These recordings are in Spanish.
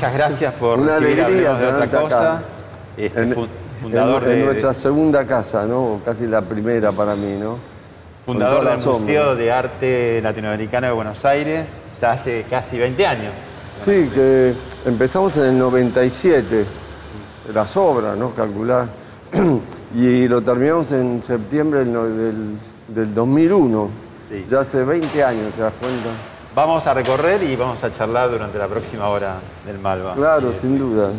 Muchas gracias por Una recibir alegría de otra cosa. Este, En- fundador, en, en de- nuestra segunda casa, ¿no? Casi la primera para mí, ¿no? fundador del sombra. Museo de Arte Latinoamericano de Buenos Aires, ya hace casi 20 años. Sí, que empezamos en el 97, las obras, ¿no? Calcular. y lo terminamos en septiembre del, del, del 2001. Sí. Ya hace 20 años, ¿te das cuenta? Vamos a recorrer y vamos a charlar durante la próxima hora del Malva. Claro, sin duda.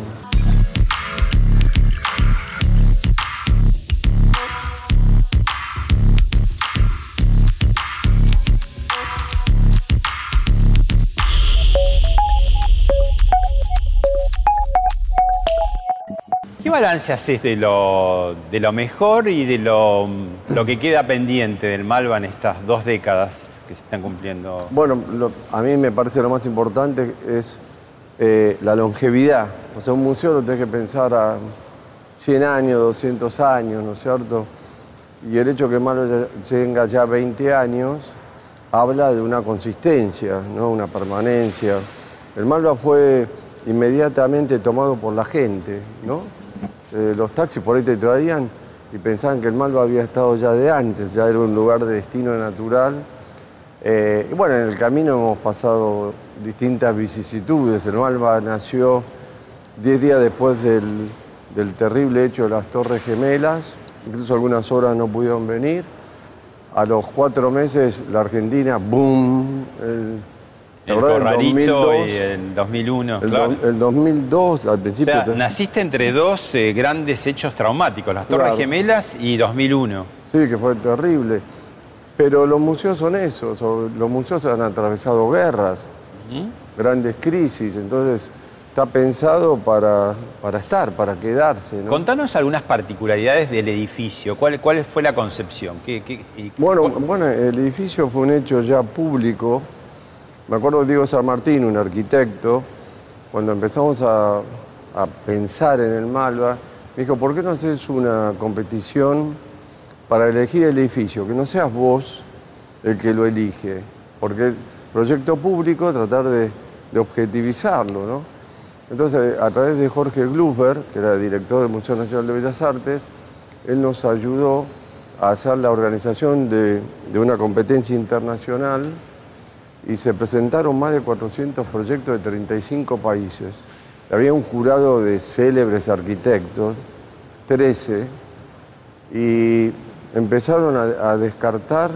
¿Qué balance haces de lo, de lo mejor y de lo, lo que queda pendiente del Malva en estas dos décadas se están cumpliendo? Bueno, a mí me parece lo más importante es eh, la longevidad. O sea, un museo lo tenés que pensar a 100 años, 200 años, ¿no es cierto? Y el hecho que Malo tenga ya 20 años habla de una consistencia, ¿no? una permanencia. El Malva fue inmediatamente tomado por la gente, ¿no? Eh, los taxis por ahí te traían y pensaban que el Malva había estado ya de antes, ya era un lugar de destino natural. Eh, y bueno, en el camino hemos pasado distintas vicisitudes. El Malva nació 10 días después del, del terrible hecho de las Torres Gemelas, incluso algunas horas no pudieron venir. A los cuatro meses la Argentina, ¡boom! El, ¿te El acordás del Corralito 2002? y el 2001, El, claro. do- el 2002, al O principio... sea, te- naciste entre dos eh, grandes hechos traumáticos, las Torres Claro. Gemelas y 2001. Sí, que fue terrible. Pero los museos son eso, son- los museos han atravesado guerras, grandes crisis, entonces está pensado para, para estar, para quedarse. ¿no? Contanos algunas particularidades del edificio. ¿Cuál, cuál fue la concepción? ¿Qué, qué- y- Bueno, bueno, el edificio fue un hecho ya público. Me acuerdo de Diego San Martín, un arquitecto, cuando empezamos a, a pensar en el Malva, me dijo, ¿por qué no haces una competición para elegir el edificio? Que no seas vos el que lo elige. Porque el proyecto público, tratar de, objetivizarlo, ¿no? Entonces, a través de Jorge Gluber, que era director del Museo Nacional de Bellas Artes, él nos ayudó a hacer la organización de, de una competencia internacional y se presentaron más de 400 proyectos de 35 países. Había un jurado de célebres arquitectos, 13, y empezaron a, a descartar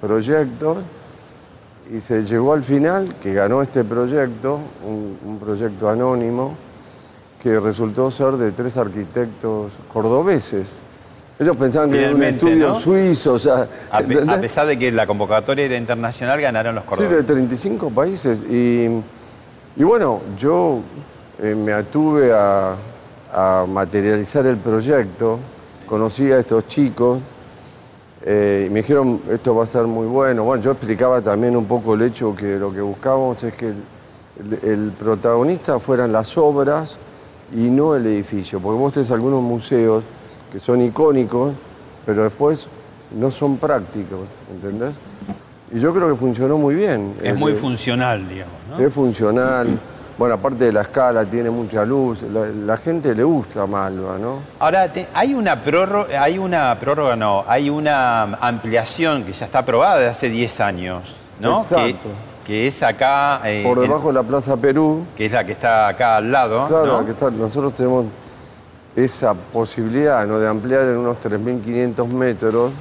proyectos y se llegó al final que ganó este proyecto, un, un proyecto anónimo, que resultó ser de tres arquitectos cordobeses. Ellos pensaban que era un estudio ¿no? suizo, o sea, a, pe- ¿entendés? a pesar de que la convocatoria era internacional, ganaron los Sí, de cordobeses. 35 países. Y, y bueno, yo eh, me atuve a, a materializar el proyecto, conocí a estos chicos eh, y me dijeron, esto va a ser muy bueno. Bueno, yo explicaba también un poco el hecho que lo que buscábamos es que el, el- el protagonista fueran las obras y no el edificio, porque vos tenés algunos museos que son icónicos, pero después no son prácticos, ¿entendés? Y yo creo que funcionó muy bien. Es muy Eh, funcional, digamos, ¿no? Es funcional. Bueno, aparte de la escala, tiene mucha luz. La, la gente le gusta Malva, ¿no? Ahora, te- hay una prórroga, hay una prórroga, no, hay una ampliación que ya está aprobada de hace 10 años, ¿no? Exacto. Que, que es acá, eh, Por en- debajo de la Plaza Perú, que es la que está acá al lado, claro, ¿no? que está- nosotros tenemos esa posibilidad ¿no? de ampliar en unos 3.500 metros,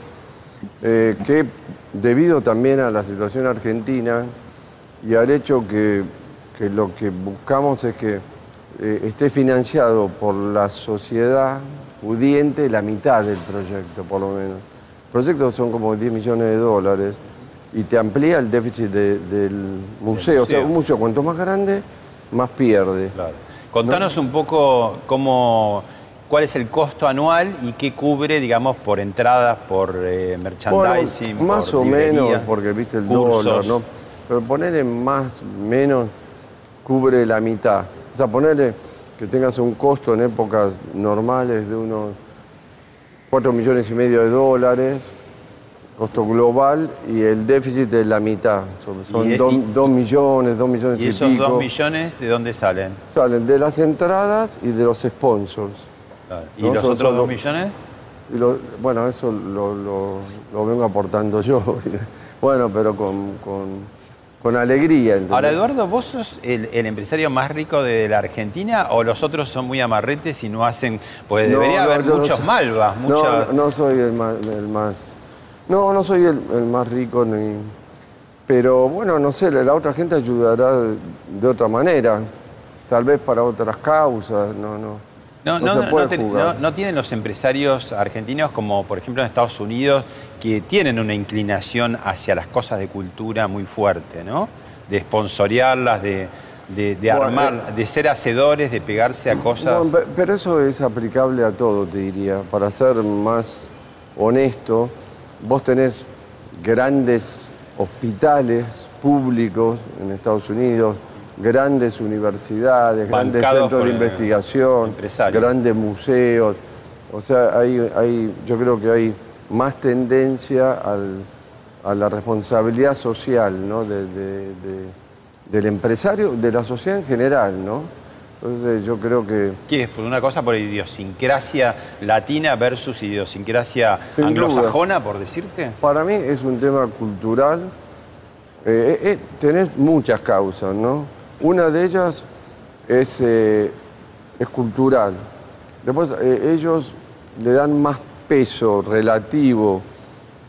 eh, que debido también a la situación argentina y al hecho que, que lo que buscamos es que eh, esté financiado por la sociedad pudiente la mitad del proyecto, por lo menos. El proyecto son como 10 millones de dólares y te amplía el déficit de- del museo. O sea, un museo cuanto más grande, más pierde. Claro. Contanos un poco cómo, cuál es el costo anual y qué cubre, digamos, por entradas, por eh, merchandising. Bueno, más por o menos, porque viste el cursos. dólar, ¿no? Pero ponerle más menos cubre la mitad. O sea, ponerle que tengas un costo en épocas normales de unos 4 millones y medio de dólares, costo global, y el déficit es la mitad. Son, son Y- dos, y- dos millones, dos millones y, ¿Y esos pico. dos millones de dónde salen? Salen de las entradas y de los sponsors. ¿Y No, los son- otros son dos los- millones? Y lo- bueno, eso lo, lo- lo vengo aportando yo. bueno, pero con, con- con alegría. ¿entendés? Ahora, Eduardo, ¿vos sos el, el empresario más rico de la Argentina o los otros son muy amarretes y no hacen...? Pues No, debería no, haber no muchos malvas, No, muchas... No, no soy el más, el más- No, no soy el, el más rico ni. Pero bueno, no sé, la, la otra gente ayudará de, de otra manera. Tal vez para otras causas. No, no. No, no no, no, no tienen los empresarios argentinos como por ejemplo en Estados Unidos que tienen una inclinación hacia las cosas de cultura muy fuerte, ¿no? De sponsorearlas, de, de- de Bueno, armar, de ser hacedores, de pegarse a cosas. Pero eso es aplicable a todo, te diría. Para ser más honesto, vos tenés grandes hospitales públicos en Estados Unidos, grandes universidades, grandes centros de investigación, grandes museos. O sea, hay, hay, yo creo que hay más tendencia al- a la responsabilidad social ¿no? de- de- de- del empresario, de la sociedad en general, ¿no? Entonces yo creo que ¿Qué es? Por una cosa por idiosincrasia latina versus idiosincrasia Sin anglosajona, por decirte. para mí es un tema cultural. Eh, eh, eh, tenés muchas causas, ¿no? Una de ellas es, eh, es cultural. Después eh, ellos le dan más peso relativo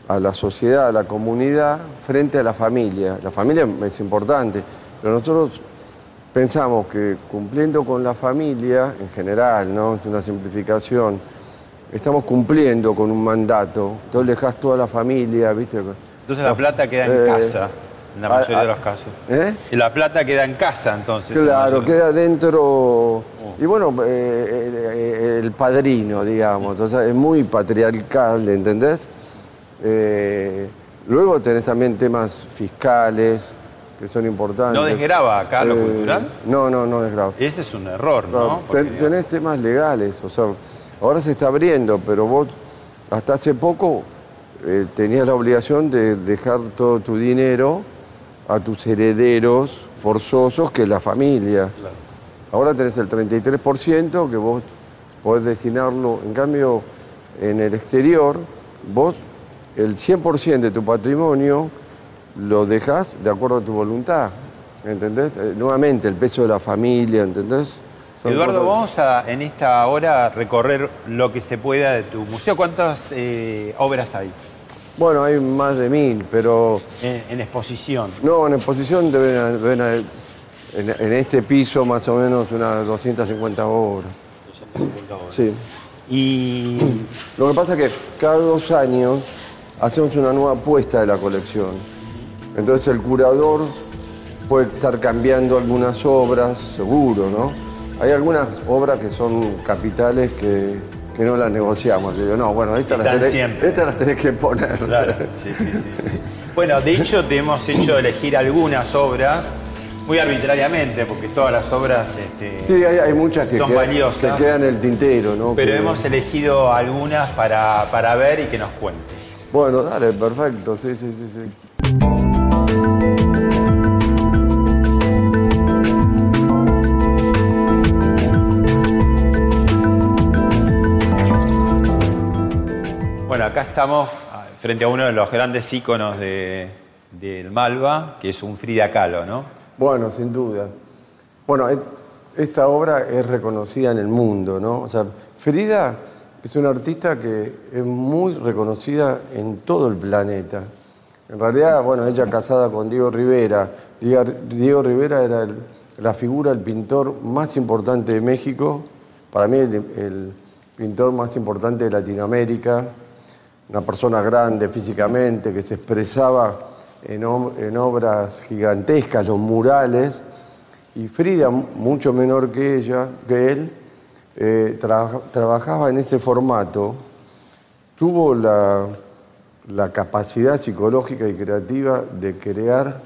a la sociedad, a la comunidad, frente a la familia. La familia es importante, pero nosotros pensamos que cumpliendo con la familia, en general, ¿no? Es una simplificación, estamos cumpliendo con un mandato. Entonces dejas toda la familia, ¿viste? Entonces la plata queda en Eh, casa, en la mayoría a- de los casos. ¿Eh? Y la plata queda en casa, entonces. en la Claro, queda dentro. Y bueno, eh, eh, el padrino, digamos. O sea, es muy patriarcal, ¿entendés? Eh, luego tenés también temas fiscales que son importantes. ¿No desgrava acá lo cultural? No, no, no desgrava. Ese es un error, ¿no? digamos, tenés temas legales, o sea, ahora se está abriendo, pero vos hasta hace poco tenías la obligación de dejar todo tu dinero a tus herederos forzosos, que es la familia. Ahora tenés el 33% que vos podés destinarlo, en cambio, en el exterior, vos el 100% de tu patrimonio lo dejás de acuerdo a tu voluntad, ¿entendés? Eh, nuevamente, el peso de la familia, ¿entendés? Son Eduardo, cosas- vamos a en esta hora recorrer lo que se pueda de tu museo. ¿Cuántas eh, obras hay Bueno, hay más de mil, pero en, en exposición? no, en exposición deben, deben haber, en, en este piso más o menos unas 250 obras. Sí. Y Lo que pasa es que cada dos años hacemos una nueva apuesta de la colección. Entonces el curador puede estar cambiando algunas obras, seguro, ¿no? Hay algunas obras que son capitales que, que no las negociamos. Digo, no, bueno, estas las, tenés, siempre. estas las tenés que poner. Claro, sí, sí, sí, sí. Bueno, de hecho te hemos hecho elegir algunas obras muy arbitrariamente, porque todas las obras este, Sí, hay, hay muchas que, son quedan, valiosas. que quedan en el tintero, ¿no? Pero Que- hemos elegido algunas para, para ver y que nos cuentes. Bueno, dale, perfecto, sí, sí, sí, sí. Bueno, acá estamos ah, frente a uno de los grandes íconos de- del Malva, que es un Frida Kahlo, ¿no? Bueno, sin duda. Bueno, esta obra es reconocida en el mundo, ¿no? O sea, Frida es una artista que es muy reconocida en todo el planeta. En realidad, bueno, ella casada con Diego Rivera. Diego, Rivera era la figura, el pintor más importante de México, para mí el pintor más importante de Latinoamérica, una persona grande físicamente, que se expresaba en, en obras gigantescas, los murales, y Frida, mu- mucho menor que ella, que él, eh, trabaja- trabajaba en ese formato, tuvo la, la capacidad psicológica y creativa de crear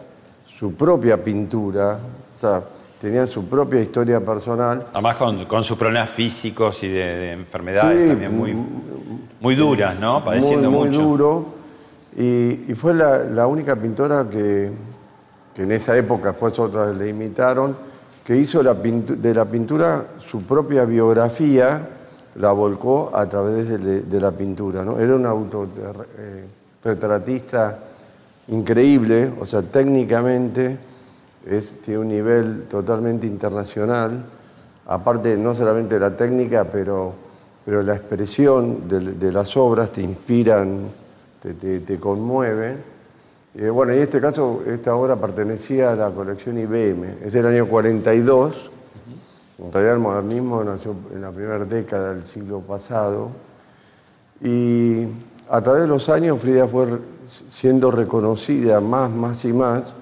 su propia pintura, o sea, tenía su propia historia personal, Además con, con sus problemas físicos y de, de enfermedades Sí, también muy, muy duras, ¿no? Padeciendo muy, muy mucho. duro. Y, y fue la, la única pintora que, que en esa época, después otras le imitaron, que hizo la de la pintura su propia biografía, la volcó a través de, de la pintura. ¿no? Era un autorretratista increíble, o sea, técnicamente es, tiene un nivel totalmente internacional, aparte no solamente de la técnica, pero, pero la expresión de, de las obras te inspiran, te, te- te conmueven. Eh, bueno, en este caso, esta obra pertenecía a la colección IBM, es del año 42, en modernismo nació en la primera década del siglo pasado, y a través de los años Frida fue siendo reconocida más, más y más.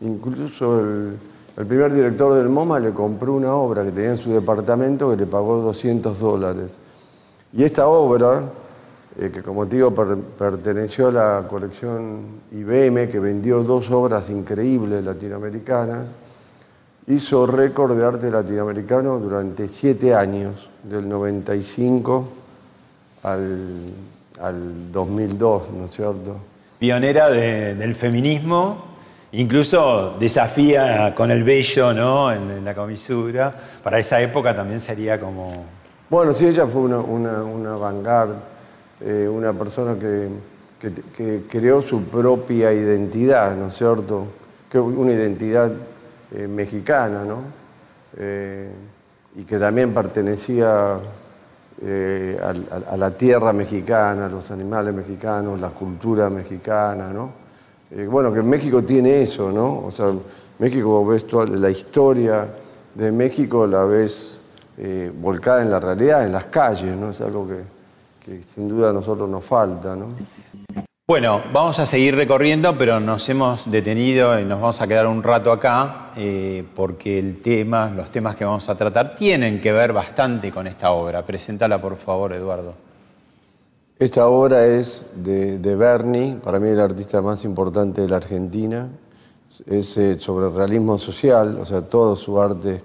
Incluso el, el primer director del MoMA le compró una obra que tenía en su departamento que le pagó 200 dólares. Y esta obra, eh, que como te digo per- perteneció a la colección IBM, que vendió dos obras increíbles latinoamericanas, hizo récord de arte latinoamericano durante siete años, del 95 al, al 2002, ¿no es cierto? Pionera de- del feminismo, incluso desafía con el vello, ¿no? En, en la comisura. Para esa época también sería como... Bueno, sí, ella fue una, una, una vanguard, eh, una persona que, que- creó su propia identidad, ¿no es cierto? Que una identidad eh, mexicana, ¿no? Eh, y que también pertenecía a, la tierra mexicana, a los animales mexicanos, la cultura mexicana, ¿no? Bueno, que México tiene eso, ¿no? O sea, México ves toda la historia de México, la ves eh, volcada en la realidad, en las calles, ¿no? Es algo que, que sin duda a nosotros nos falta, ¿no? Bueno, vamos a seguir recorriendo, pero nos hemos detenido y nos vamos a quedar un rato acá eh, porque el tema, los temas que vamos a tratar tienen que ver bastante con esta obra. Preséntala, por favor, Eduardo. Esta obra es de, de Berni, para mí el artista más importante de la Argentina. Es eh, sobre el realismo social, o sea, todo su arte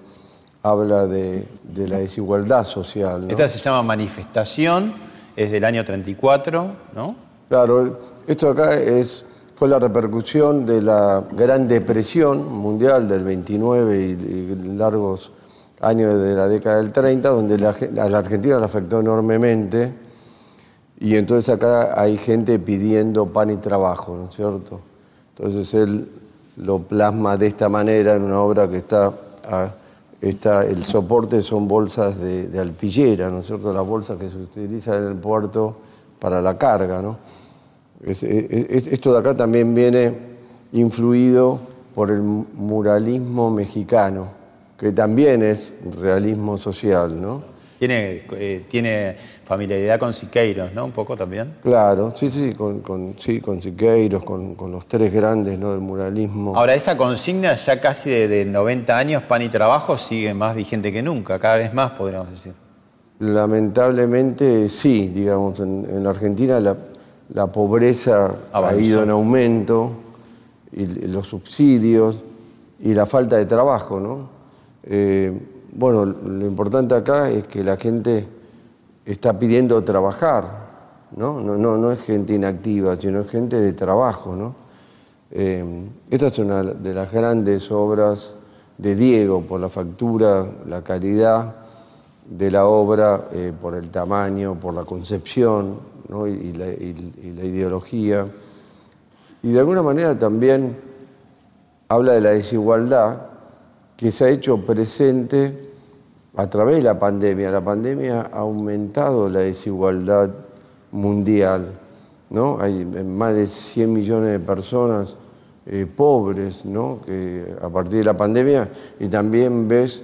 habla de, de la desigualdad social. ¿no? Esta se llama Manifestación, es del año 34, ¿no? Claro, esto acá es, fue la repercusión de la Gran Depresión Mundial del 29 y, y largos años de la década del 30, donde la, a la Argentina la afectó enormemente. Y entonces acá hay gente pidiendo pan y trabajo, ¿no es cierto? Entonces él lo plasma de esta manera en una obra que está, a- está el soporte son bolsas de, alpillera, ¿no es cierto? Las bolsas que se utilizan en el puerto para la carga, ¿no? Es- es- esto de acá también viene influido por el muralismo mexicano, que también es realismo social, ¿no? Tiene, eh, tiene familiaridad con Siqueiros, ¿no? Un poco también. Claro, sí, sí, con, con, sí, con Siqueiros, con, con los tres grandes ¿no? del muralismo. Ahora, esa consigna ya casi de, de 90 años, pan y trabajo, sigue más vigente que nunca, cada vez más podríamos decir. Lamentablemente sí, digamos, en, en la Argentina la, la pobreza Avanzó. ha ido en aumento, y los subsidios y la falta de trabajo, ¿no? Eh, bueno, lo importante acá es que la gente está pidiendo trabajar, ¿no? No, no, no es gente inactiva, sino es gente de trabajo, ¿no? Eh, esta es una de las grandes obras de Diego por la factura, la calidad de la obra, eh, por el tamaño, por la concepción y, la, y la ideología. Y de alguna manera también habla de la desigualdad que se ha hecho presente a través de la pandemia. La pandemia ha aumentado la desigualdad mundial. ¿no? Hay más de 100 millones de personas eh, pobres ¿no? que a partir de la pandemia y también ves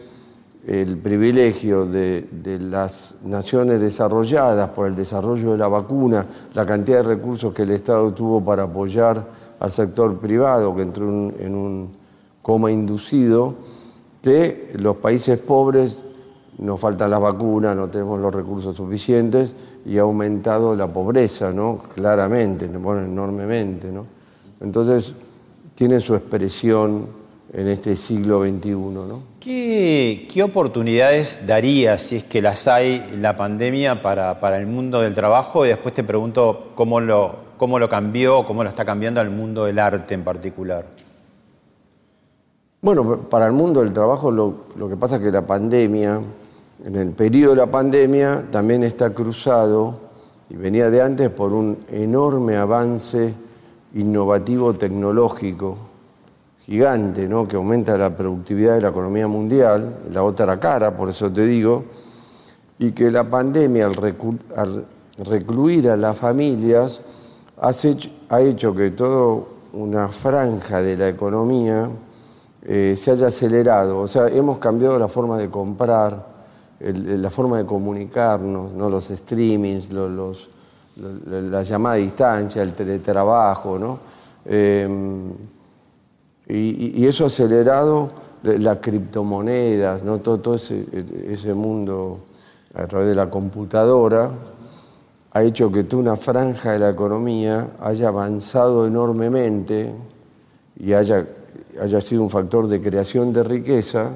el privilegio de, de, las naciones desarrolladas por el desarrollo de la vacuna, la cantidad de recursos que el Estado tuvo para apoyar al sector privado que entró en un coma inducido, que los países pobres nos faltan las vacunas, no tenemos los recursos suficientes y ha aumentado la pobreza, ¿no? Claramente, bueno, enormemente, ¿no? Entonces, tiene su expresión en este siglo XXI, ¿no? ¿Qué, qué oportunidades daría, si es que las hay, la pandemia para, para, el mundo del trabajo? Y después te pregunto cómo lo, cómo lo cambió, cómo lo está cambiando al mundo del arte en particular. Bueno, para el mundo del trabajo lo, que pasa es que la pandemia en el periodo de la pandemia también está cruzado, y venía de antes, por un enorme avance innovativo tecnológico gigante, ¿no? que aumenta la productividad de la economía mundial, la otra cara, por eso te digo, y que la pandemia al, recluir a las familias ha hecho que toda una franja de la economía eh, se haya acelerado. O sea, hemos cambiado la forma de comprar, la forma de comunicarnos, ¿no? los streamings, los, la llamada a distancia, el teletrabajo, ¿no? Em, y, eso ha acelerado las criptomonedas, ¿no? todo, ese, ese, mundo a través de la computadora ha hecho que toda una franja de la economía haya avanzado enormemente y haya, haya sido un factor de creación de riqueza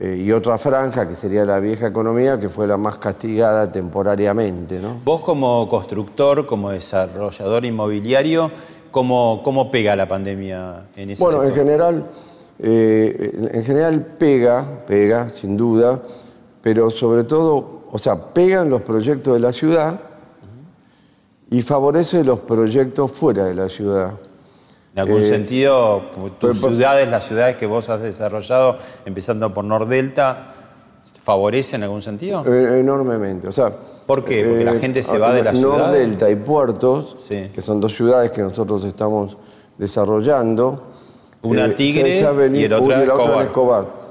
eh, y otra franja, que sería la vieja economía, que fue la más castigada temporariamente. ¿no? Vos como constructor, como desarrollador inmobiliario, ¿cómo, cómo pega la pandemia en ese Bueno, sector? en general, eh, en general pega, pega, sin duda, pero sobre todo, o sea, pegan los proyectos de la ciudad y favorece los proyectos fuera de la ciudad. En algún eh, sentido, tus ciudades, las ciudades que vos has desarrollado, empezando por Nordelta, ¿favorecen en algún sentido? Eh, enormemente. O sea, ¿Por qué? Porque la eh, gente se va de la ciudad. Nordelta y Puertos, que son dos ciudades que nosotros estamos desarrollando. Una Tigre y el otro Escobar. Escobar.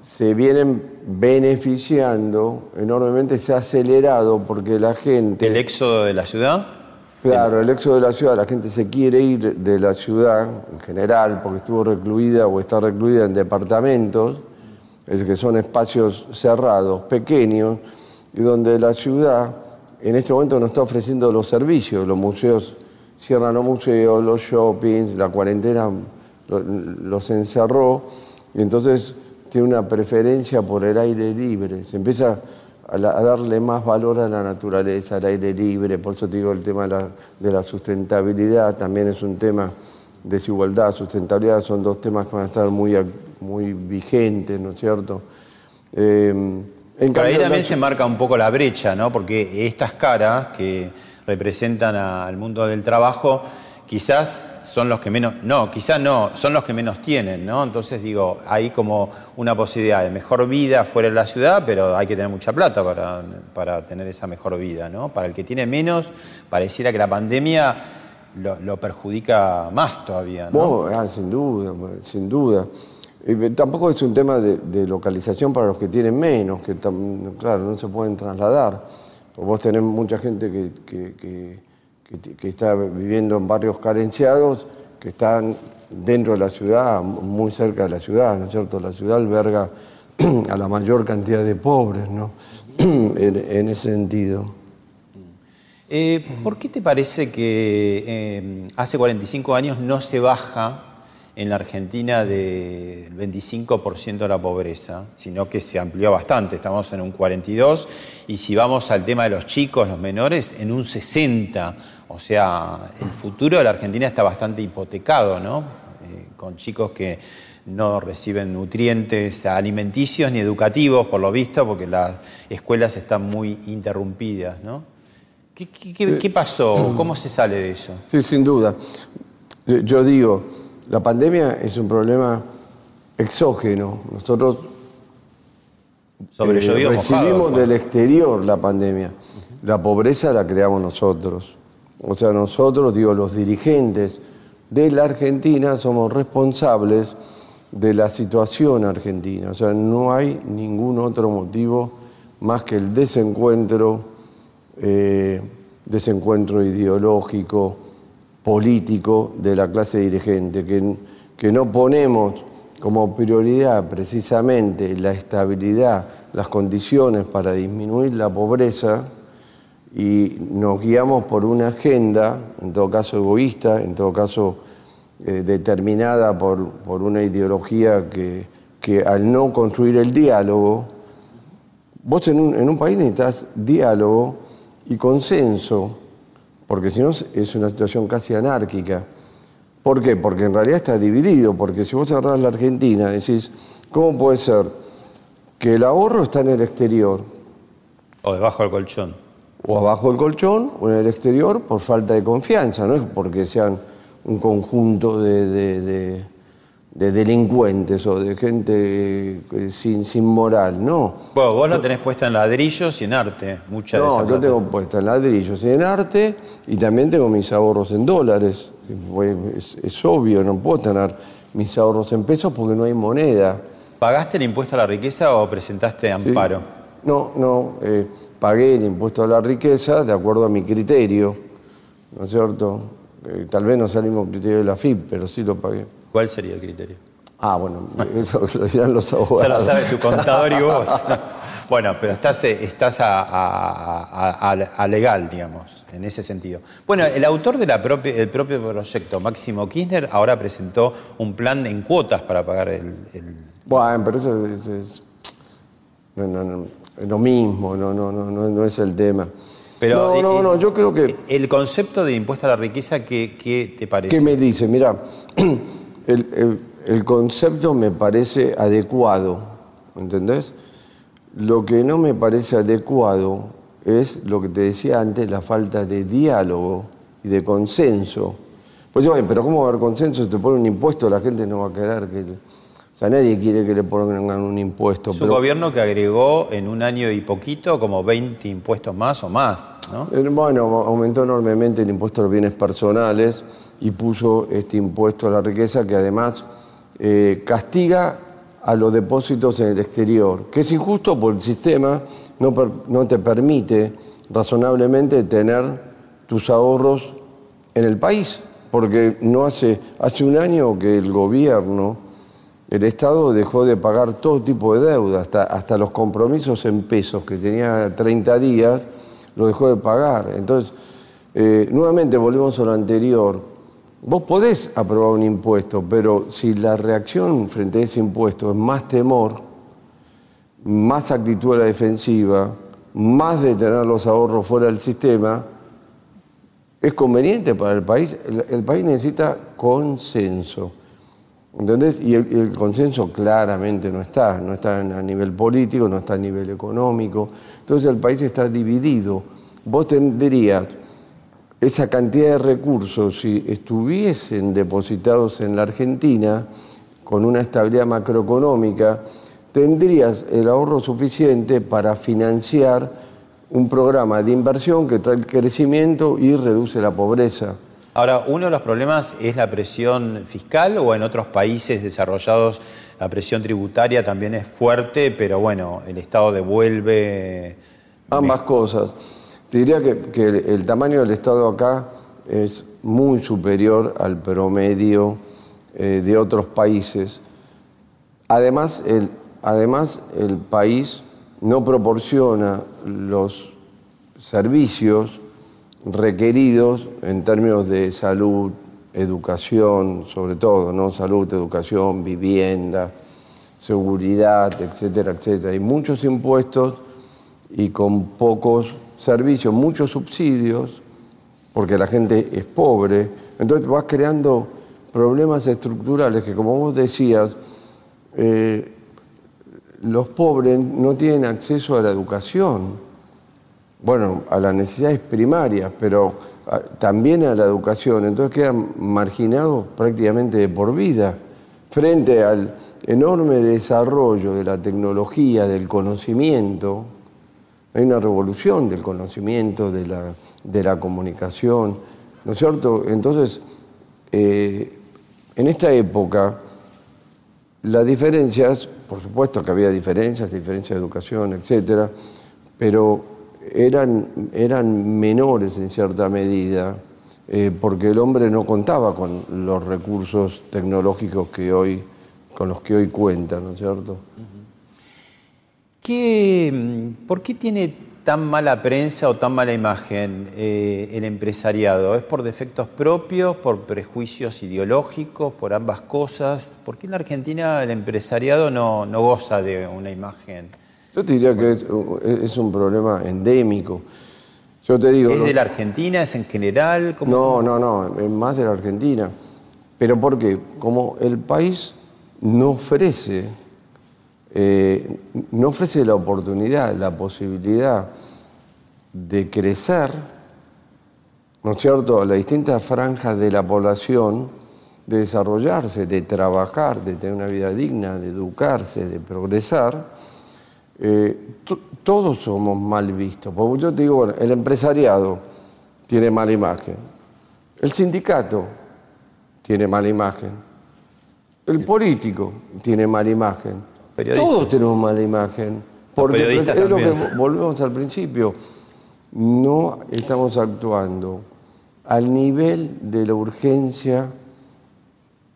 Se vienen beneficiando enormemente, se ha acelerado porque la gente... ¿El éxodo de la ciudad? Claro, el éxodo de la ciudad, la gente se quiere ir de la ciudad en general porque estuvo recluida o está recluida en departamentos, es que son espacios cerrados, pequeños, y donde la ciudad en este momento no está ofreciendo los servicios, los museos cierran los museos, los shoppings, la cuarentena los encerró, y entonces tiene una preferencia por el aire libre, se empieza a, darle más valor a la naturaleza, al aire libre, por eso te digo el tema de la, sustentabilidad, también es un tema, desigualdad, sustentabilidad, son dos temas que van a estar muy, muy vigentes, ¿no es cierto? Eh, Por ahí también se marca un poco la brecha, ¿no? Porque estas caras que representan al mundo del trabajo, quizás son los que menos, no, quizás no, son los que menos tienen, ¿no? Entonces digo, hay como una posibilidad de mejor vida fuera de la ciudad, pero hay que tener mucha plata para, para tener esa mejor vida, ¿no? Para el que tiene menos, pareciera que la pandemia lo, perjudica más todavía, ¿no? Ah, sin duda, sin duda. tampoco es un tema de, localización para los que tienen menos, que claro, no se pueden trasladar. Vos tenés mucha gente que que, está viviendo en barrios carenciados, que están dentro de la ciudad, muy cerca de la ciudad, ¿no es cierto? La ciudad alberga a la mayor cantidad de pobres, ¿no? en, ese sentido. Eh, ¿Por qué te parece que eh, hace 45 años no se baja en la Argentina del 25% de la pobreza, sino que se amplió bastante, estamos en un 42%, y si vamos al tema de los chicos, los menores, en un 60%. O sea, el futuro de la Argentina está bastante hipotecado, ¿no? Eh, con chicos que no reciben nutrientes alimenticios ni educativos, por lo visto, porque las escuelas están muy interrumpidas, ¿no? ¿Qué, qué pasó? ¿Cómo se sale de eso? Sí, sin duda. Yo digo, la pandemia es un problema exógeno. Nosotros eh, recibimos del exterior la pandemia. La pobreza la creamos nosotros. O sea, nosotros, digo, los dirigentes de la Argentina somos responsables de la situación argentina. O sea, no hay ningún otro motivo más que el desencuentro, eh, desencuentro ideológico, político de la clase dirigente, que, que no ponemos como prioridad precisamente la estabilidad, las condiciones para disminuir la pobreza y nos guiamos por una agenda, en todo caso egoísta, en todo caso eh, determinada por, una ideología que, que, al no construir el diálogo, vos en un, en un país necesitas diálogo y consenso porque si no es una situación casi anárquica. ¿Por qué? Porque en realidad está dividido, porque si vos agarrás la Argentina, decís, ¿cómo puede ser que el ahorro está en el exterior? O debajo del colchón. O abajo del colchón o en el exterior por falta de confianza, no es porque sean un conjunto de de delincuentes o de gente eh, sin, sin moral, no. Bueno, vos lo tenés puesta en ladrillos y en arte, mucha No, yo tengo puesta en ladrillos y en arte y también tengo mis ahorros en dólares. Es, obvio, no puedo tener mis ahorros en pesos porque no hay moneda. ¿Pagaste el impuesto a la riqueza o presentaste amparo? No, no, eh, pagué el impuesto a la riqueza de acuerdo a mi criterio, ¿no es cierto? Eh, tal vez no salimos criterio de la FIP, pero sí lo pagué. ¿Cuál sería el criterio? Ah, bueno, eso lo dirán los abogados. Eso lo sabe tu contador y vos. bueno, pero estás, estás a, legal, digamos, en ese sentido. Bueno, el autor del propio proyecto, Máximo Kirchner, ahora presentó un plan en cuotas para pagar el... Bueno, pero eso es, lo mismo, no, no, no, no es el tema. Pero, no, no, no, yo creo que... El concepto de impuesto a la riqueza, ¿qué, qué te parece? ¿Qué me dice? Mira, el, concepto me parece adecuado, ¿entendés? Lo que no me parece adecuado es lo que te decía antes, la falta de diálogo y de consenso. Pues bueno, pero ¿cómo va a haber consenso si te pone un impuesto? La gente no va a querer que... O sea, nadie quiere que le pongan un impuesto. Es un gobierno que agregó en un año y poquito como 20 impuestos más o más, ¿no? Eh, bueno, aumentó enormemente el impuesto a los bienes personales y puso este impuesto a la riqueza que además eh, castiga a los depósitos en el exterior, que es injusto porque el sistema no, te permite razonablemente tener tus ahorros en el país, porque no hace, hace un año que el gobierno, el Estado dejó de pagar todo tipo de deuda, hasta, hasta los compromisos en pesos que tenía 30 días, lo dejó de pagar. Entonces, eh, nuevamente volvemos a lo anterior, Vos podés aprobar un impuesto, pero si la reacción frente a ese impuesto es más temor, más actitud a la defensiva, más de tener los ahorros fuera del sistema, es conveniente para el país. El, país necesita consenso. ¿Entendés? Y el, el, consenso claramente no está, no está a nivel político, no está a nivel económico. Entonces el país está dividido. Vos tendrías esa cantidad de recursos, si estuviesen depositados en la Argentina, con una estabilidad macroeconómica, tendrías el ahorro suficiente para financiar un programa de inversión que trae el crecimiento y reduce la pobreza. Ahora, uno de los problemas es la presión fiscal o en otros países desarrollados la presión tributaria también es fuerte, pero bueno, el Estado devuelve... Ambas cosas. Te diría que, el, tamaño del Estado acá es muy superior al promedio eh, de otros países. Además el, además, el país no proporciona los servicios requeridos en términos de salud, educación, sobre todo, ¿no? Salud, educación, vivienda, seguridad, etcétera, etcétera. Hay muchos impuestos y con pocos servicios, muchos subsidios, porque la gente es pobre. Entonces vas creando problemas estructurales que, como vos decías, eh, los pobres no tienen acceso a la educación, bueno, a las necesidades primarias, pero también a la educación, entonces quedan marginados prácticamente de por vida frente al enorme desarrollo de la tecnología, del conocimiento. Hay una revolución del conocimiento, de la, de la comunicación, ¿no es cierto? Entonces, eh, en esta época, las diferencias, por supuesto que había diferencias, diferencias de educación, etcétera, pero eran, eran menores en cierta medida, eh, porque el hombre no contaba con los recursos tecnológicos que hoy, con los que hoy cuenta, ¿no es cierto? ¿Por qué tiene tan mala prensa o tan mala imagen eh, el empresariado? ¿Es por defectos propios, por prejuicios ideológicos, por ambas cosas? ¿Por qué en la Argentina el empresariado no, no goza de una imagen? Yo te diría que es, un problema endémico. Yo te digo, ¿Es de la Argentina? ¿Es en general? No, no, no, es más de la Argentina. ¿Pero por qué? Como el país no ofrece, eh, no ofrece la oportunidad, la posibilidad de crecer, ¿no es cierto?, las distintas franjas de la población, de desarrollarse, de trabajar, de tener una vida digna, de educarse, de progresar, eh, todos somos mal vistos. Porque yo te digo, bueno, el empresariado tiene mala imagen, el sindicato tiene mala imagen, el político tiene mala imagen, todos tenemos mala imagen. Porque es lo que volvemos al principio, no estamos actuando al nivel de la urgencia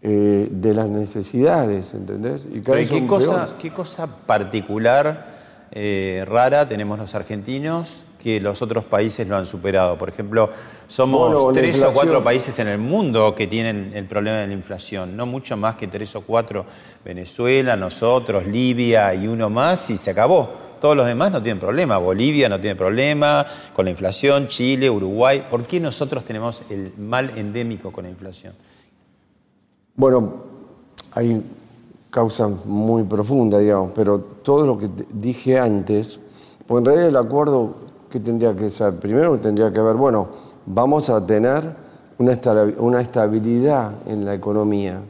eh, de las necesidades, ¿entendés? Y ¿qué, cosa, ¿Qué cosa particular eh, rara tenemos los argentinos que los otros países lo han superado. Por ejemplo, somos tres o cuatro países en el mundo que tienen el problema de la inflación, no mucho más que tres o cuatro. Venezuela, nosotros, Libia y uno más y se acabó. Todos los demás no tienen problema. Bolivia no tiene problema con la inflación, Chile, Uruguay. ¿Por qué nosotros tenemos el mal endémico con la inflación? Bueno, hay causa muy profunda, digamos, pero todo lo que dije antes, pues en realidad el acuerdo que tendría que ser, primero tendría que ver, bueno, vamos a tener una estabilidad en la economía.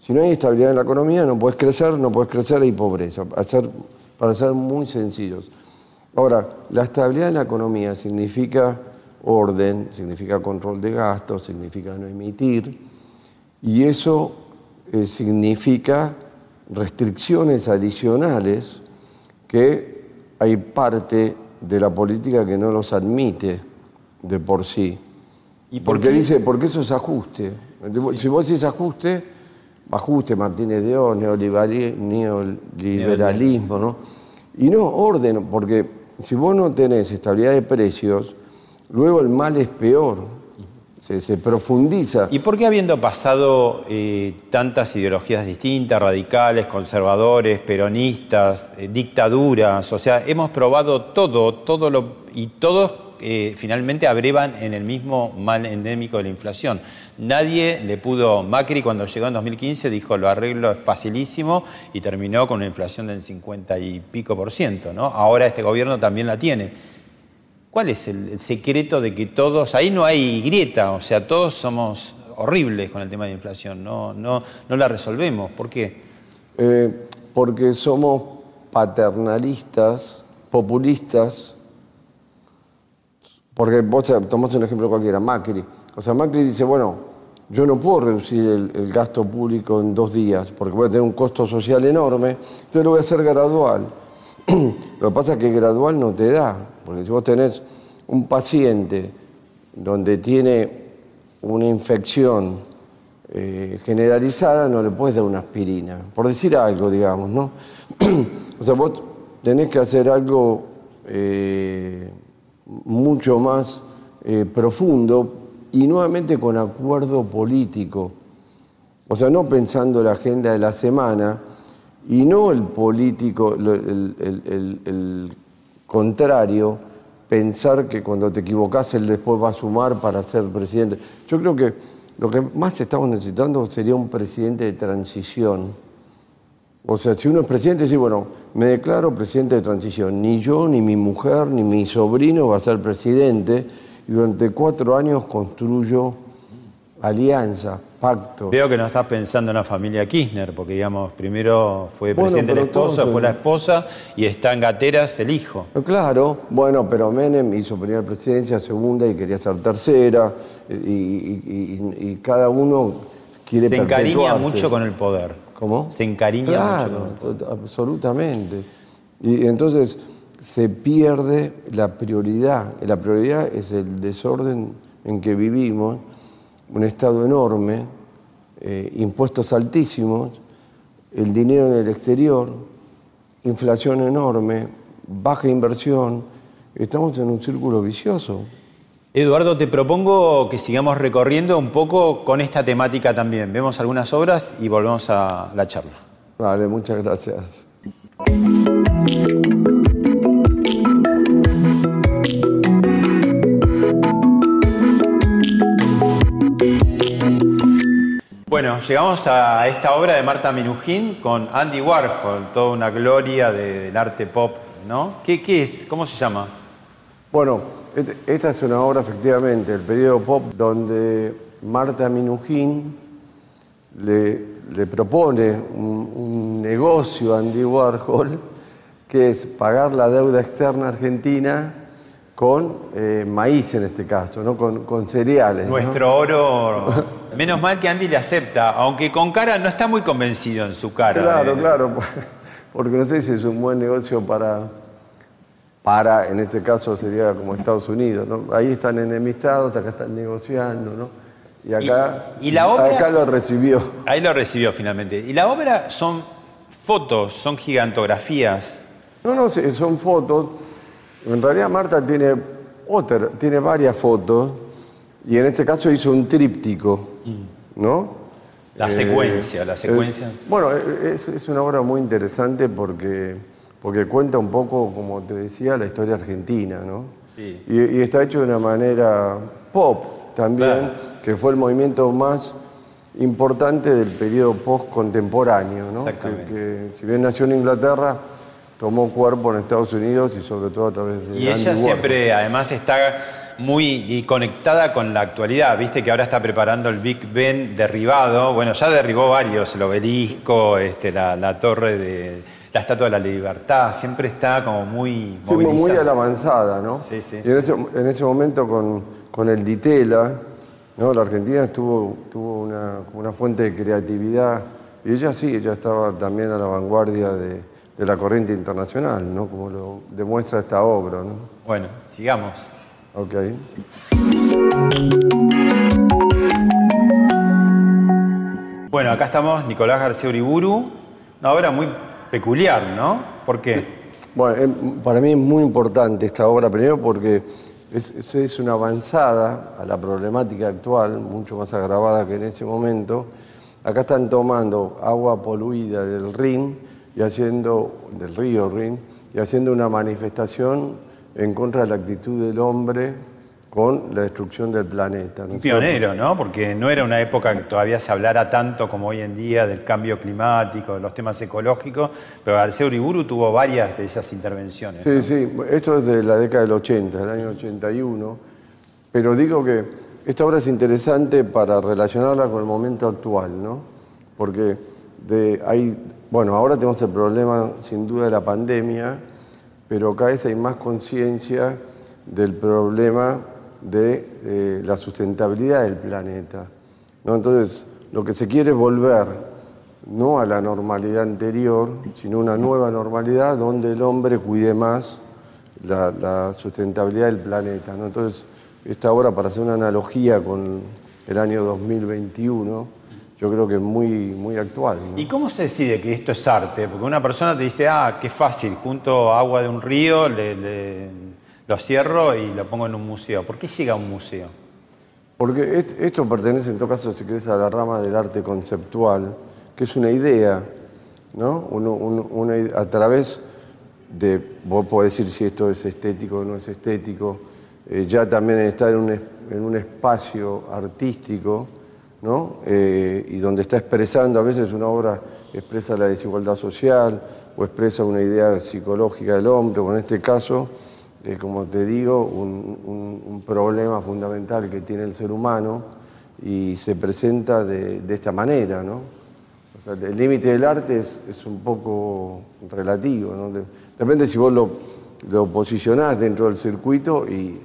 Si no hay estabilidad en la economía, no puedes crecer, no puedes crecer, hay pobreza, para ser muy sencillos. Ahora, la estabilidad en la economía significa orden, significa control de gastos, significa no emitir, y eso eh, significa restricciones adicionales que hay parte de la política que no los admite de por sí. ¿Y porque dice, porque eso es ajuste. Si vos decís ajuste, ajuste Martínez de O, neoliberalismo, ¿no? Y no orden, porque si vos no tenés estabilidad de precios, luego el mal es peor se, profundiza. ¿Y por qué habiendo pasado eh, tantas ideologías distintas, radicales, conservadores, peronistas, eh, dictaduras, o sea, hemos probado todo, todo lo, y todos eh, finalmente abrevan en el mismo mal endémico de la inflación. Nadie le pudo, Macri cuando llegó en 2015 dijo lo arreglo es facilísimo y terminó con una inflación del 50 y pico por ciento, ¿no? Ahora este gobierno también la tiene. ¿Cuál es el, secreto de que todos, ahí no hay grieta, o sea, todos somos horribles con el tema de la inflación, no, no, no la resolvemos? ¿Por qué? Eh, porque somos paternalistas, populistas, porque vos tomás un ejemplo cualquiera, Macri. O sea, Macri dice, bueno, yo no puedo reducir el, el, gasto público en dos días, porque voy a tener un costo social enorme, entonces lo voy a hacer gradual. lo que pasa es que gradual no te da. Porque si vos tenés un paciente donde tiene una infección eh, generalizada, no le puedes dar una aspirina, por decir algo, digamos, ¿no? o sea, vos tenés que hacer algo eh, mucho más eh, profundo y nuevamente con acuerdo político. O sea, no pensando la agenda de la semana y no el político, el, contrario, pensar que cuando te equivocas él después va a sumar para ser presidente. Yo creo que lo que más estamos necesitando sería un presidente de transición. O sea, si uno es presidente, dice, bueno, me declaro presidente de transición. Ni yo, ni mi mujer, ni mi sobrino va a ser presidente. Y durante cuatro años construyo alianza, pacto. Veo que no estás pensando en la familia Kirchner, porque digamos, primero fue presidente el esposo, después la esposa, y está en gateras el hijo. Claro, bueno, pero Menem hizo primera presidencia, segunda y quería ser tercera, y, cada uno quiere Se encariña mucho con el poder. ¿Cómo? Se encariña mucho con el poder. absolutamente. Y entonces se pierde la prioridad. La prioridad es el desorden en que vivimos un Estado enorme, eh, impuestos altísimos, el dinero en el exterior, inflación enorme, baja inversión, estamos en un círculo vicioso. Eduardo, te propongo que sigamos recorriendo un poco con esta temática también. Vemos algunas obras y volvemos a la charla. Vale, muchas gracias. Bueno, llegamos a esta obra de Marta Minujín con Andy Warhol, toda una gloria del arte pop, ¿no? ¿Qué, es? ¿Cómo se llama? Bueno, esta es una obra efectivamente, el periodo pop, donde Marta Minujín le, propone un, negocio a Andy Warhol, que es pagar la deuda externa argentina con eh, maíz en este caso, ¿no? con, cereales. Nuestro oro Menos mal que Andy le acepta, aunque con cara no está muy convencido en su cara. Claro, claro, porque no sé si es un buen negocio para, para, en este caso sería como Estados Unidos, ¿no? Ahí están enemistados, acá están negociando, ¿no? Y acá, y, la obra, acá lo recibió. Ahí lo recibió finalmente. Y la obra son fotos, son gigantografías. No, no, son fotos. En realidad Marta tiene, otra, tiene varias fotos y en este caso hizo un tríptico. ¿No? La eh, secuencia, la secuencia. bueno, es, una obra muy interesante porque, porque cuenta un poco, como te decía, la historia argentina, ¿no? Sí. Y, está hecho de una manera pop también, que fue el movimiento más importante del periodo post-contemporáneo, ¿no? Que, si bien nació en Inglaterra, tomó cuerpo en Estados Unidos y sobre todo a través de... Y ella siempre, además, está muy conectada con la actualidad. Viste que ahora está preparando el Big Ben derribado. Bueno, ya derribó varios, el obelisco, este, la, torre de la Estatua de la Libertad. Siempre está como muy sí, muy a la avanzada, ¿no? Sí, sí. Y en, ese, momento con, el Ditela, ¿no? La Argentina tuvo, tuvo una, fuente de creatividad. Y ella sí, ella estaba también a la vanguardia de, de la corriente internacional, ¿no? Como lo demuestra esta obra, ¿no? Bueno, sigamos. Ok. Bueno, acá estamos Nicolás García Uriburu, una obra muy peculiar, ¿no? ¿Por qué? Bueno, para mí es muy importante esta obra, primero porque es, es, una avanzada a la problemática actual, mucho más agravada que en ese momento. Acá están tomando agua poluida del Rin y haciendo, del río Rin, y haciendo una manifestación en contra de la actitud del hombre con la destrucción del planeta. Un pionero, ¿no? Porque no era una época que todavía se hablara tanto como hoy en día del cambio climático, de los temas ecológicos, pero García Uriburu tuvo varias de esas intervenciones. Sí, sí, esto es de la década del 80, del año 81, pero digo que esta obra es interesante para relacionarla con el momento actual, ¿no? Porque de, hay, bueno, ahora tenemos el problema sin duda de la pandemia, pero cada vez hay más conciencia del problema de eh, la sustentabilidad del planeta. ¿no? Entonces, lo que se quiere es volver no a la normalidad anterior, sino una nueva normalidad donde el hombre cuide más la, sustentabilidad del planeta. ¿no? Entonces, esta obra, para hacer una analogía con el año 2021, yo creo que es muy, muy actual. ¿Y cómo se decide que esto es arte? Porque una persona te dice, ah, qué fácil, junto agua de un río, lo cierro y lo pongo en un museo. ¿Por qué llega a un museo? Porque est- esto pertenece en todo caso, si querés, a la rama del arte conceptual, que es una idea, ¿no? Uno- uno- una ide- a través de, vos podés decir si esto es estético o no es estético, eh, ya también estar en un, en un espacio artístico, Eh, y donde está expresando, a veces una obra expresa la desigualdad social o expresa una idea psicológica del hombre, o en este caso, eh, como te digo, un, un- problema fundamental que tiene el ser humano y se presenta de, esta manera, ¿no? El límite del arte es, es un poco relativo, ¿no? De- depende si vos lo, lo posicionás dentro del circuito y,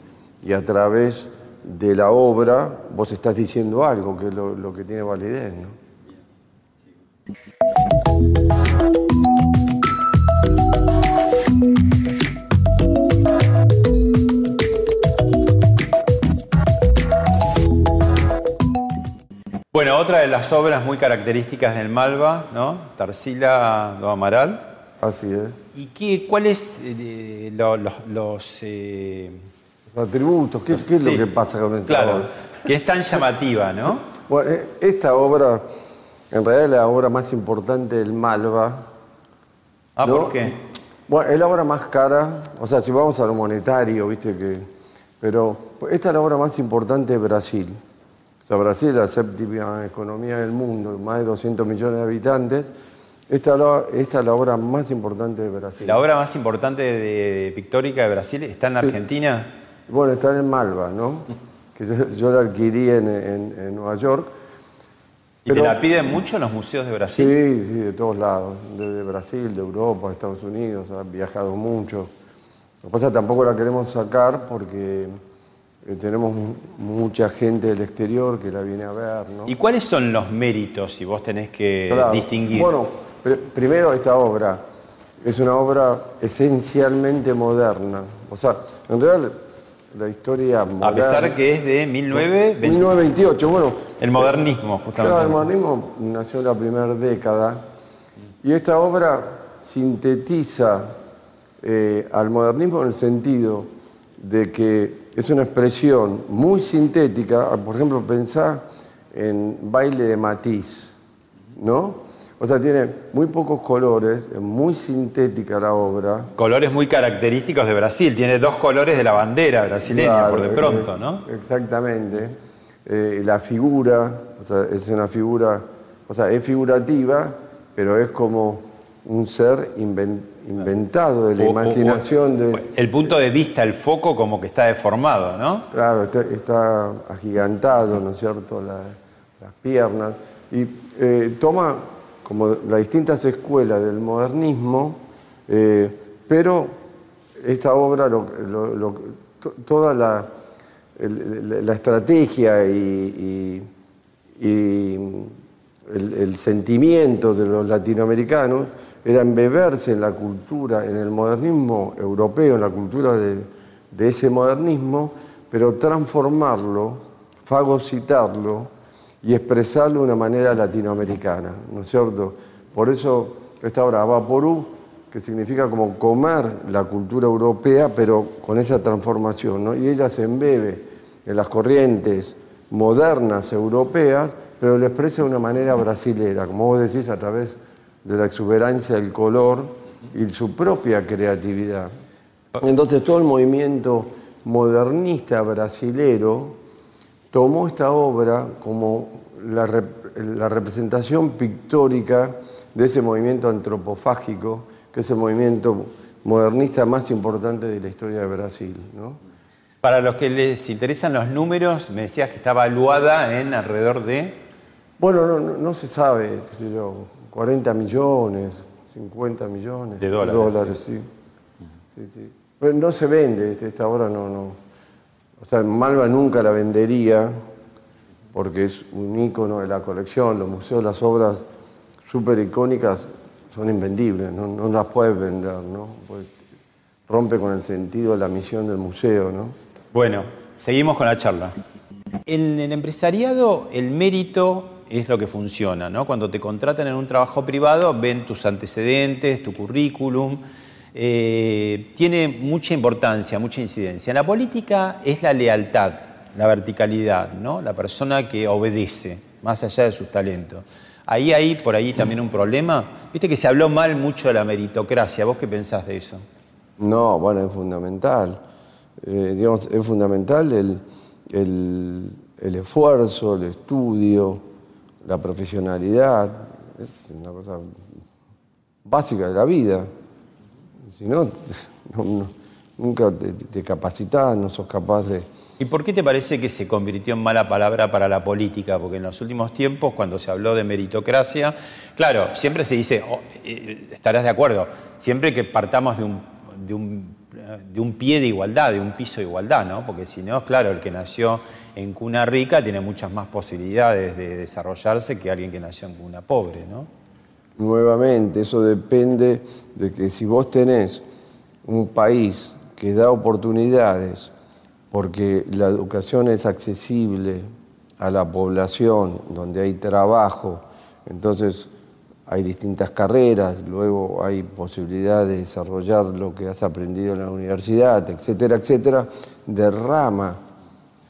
y a través de la obra vos estás diciendo algo, que es lo, lo que tiene validez, ¿no? Bueno, otra de las obras muy características del Malva, ¿no? Tarsila do Amaral. Así es. ¿Y qué, cuáles eh, lo- los, los, eh, Los atributos, ¿qué, qué es sí, lo que pasa con esta Claro, obra? que es tan llamativa, ¿no? Bueno, eh, esta obra, en realidad es la obra más importante del Malva. Ah, ¿no? ¿por qué? Bueno, es la obra más cara, o sea, si vamos a lo monetario, viste que. Pero esta es la obra más importante de Brasil. O sea, Brasil es la séptima economía del mundo, más de 200 millones de habitantes. Esta, es la- esta es la obra más importante de Brasil. La obra más importante de, de pictórica de Brasil está en Argentina. Bueno, está en Malva, ¿no? Que yo, yo la adquirí en, en- en Nueva York. ¿Y te la piden mucho en los museos de Brasil? Sí, sí, de todos lados, desde Brasil, de Europa, de Estados Unidos, ha viajado mucho. Lo que pasa es que tampoco la queremos sacar porque eh, tenemos mu- mucha gente del exterior que la viene a ver, ¿no? ¿Y cuáles son los méritos, si vos tenés que Claro. distinguir? Bueno, pr- primero esta obra es una obra esencialmente moderna. O sea, en realidad la historia moderna... a pesar que es de 1920, 1928, bueno, el modernismo, justamente. Claro, el modernismo nació en la primera década y esta obra sintetiza eh, al modernismo en el sentido de que es una expresión muy sintética. Por ejemplo, pensá en baile de matiz, ¿no? O sea, tiene muy pocos colores, es muy sintética la obra. Colores muy característicos de Brasil. Tiene dos colores de la bandera brasileña, Claro, por de pronto, eh, ¿no? Exactamente. Eh, la figura, o sea, es una figura, o sea, es figurativa, pero es como un ser inven- inventado de la O- o- imaginación o- de... El punto de vista, el foco, como que está deformado, ¿no? Claro, está, está agigantado, ¿no es cierto?, La- las piernas. Y eh, toma como las distintas escuelas del modernismo, eh, pero esta obra, toda la, estrategia y, el, sentimiento de los latinoamericanos era embeberse en la cultura, en el modernismo europeo, en la cultura de ese modernismo, pero transformarlo, fagocitarlo y expresarlo de una manera latinoamericana, ¿no es cierto? Por eso esta obra Vaporú, que significa como comer la cultura europea, pero con esa transformación, ¿no? Y ella se embebe en las corrientes modernas europeas, pero lo expresa de una manera brasilera, como vos decís, a través de la exuberancia del color y su propia creatividad. Entonces todo el movimiento modernista brasilero tomó esta obra como la, rep- la representación pictórica de ese movimiento antropofágico, que es el movimiento modernista más importante de la historia de Brasil. ¿no? Para los que les interesan los números, me decías que está evaluada en alrededor de... Bueno, no, no- no se sabe, qué sé yo, 40 millones, 50 millones De dólares, sí. Sí, sí. Pero no se vende, este, esta obra no, no. O sea, Malva nunca la vendería porque es un ícono de la colección. Los museos, las obras súper icónicas son invendibles, no, las puedes vender, ¿no? Porque rompe con el sentido la misión del museo, ¿no? Bueno, seguimos con la charla. En el empresariado, el mérito es lo que funciona, ¿no? Cuando te contratan en un trabajo privado, ven tus antecedentes, tu currículum, eh, tiene mucha importancia, mucha incidencia. En la política es la lealtad la verticalidad, ¿no? La persona que obedece, más allá de sus talentos. Ahí hay por ahí también un problema. Viste que se habló mal mucho de la meritocracia. ¿Vos qué pensás de eso? No, bueno, es fundamental. Eh, digamos, es fundamental el, el, el esfuerzo, el estudio, la profesionalidad. Es una cosa básica de la vida. Si no, nunca te, te capacitas, no sos capaz de... ¿Y por qué te parece que se convirtió en mala palabra para la política? Porque en los últimos tiempos, cuando se habló de meritocracia, claro, siempre se dice, oh, eh, estarás de acuerdo, siempre que partamos de un, de, un, de un pie de igualdad, de un piso de igualdad, ¿no? Porque si no, claro, el que nació en cuna rica tiene muchas más posibilidades de desarrollarse que alguien que nació en cuna pobre, ¿no? Nuevamente, eso depende de que si vos tenés un país que da oportunidades, porque la educación es accesible a la población, donde hay trabajo, entonces hay distintas carreras, luego hay posibilidad de desarrollar lo que has aprendido en la universidad, etcétera, etcétera, derrama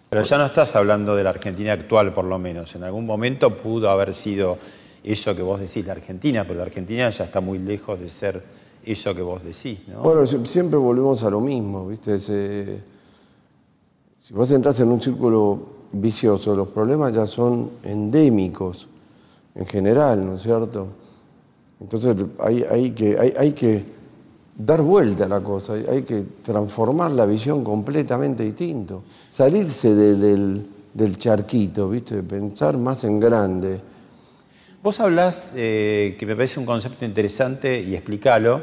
Pero ya no estás hablando de la Argentina actual, por lo menos. En algún momento pudo haber sido eso que vos decís, la Argentina, pero la Argentina ya está muy lejos de ser eso que vos decís, ¿no? Bueno, sie- siempre volvemos a lo mismo, ¿viste? Ese- si vos entras en un círculo vicioso, los problemas ya son endémicos en general, ¿no es cierto? Entonces hay, que, hay, que dar vuelta a la cosa, hay, que transformar la visión completamente distinto, salirse de- del, del charquito, ¿viste? Pensar más en grande. Vos hablás, eh, que me parece un concepto interesante, y explícalo,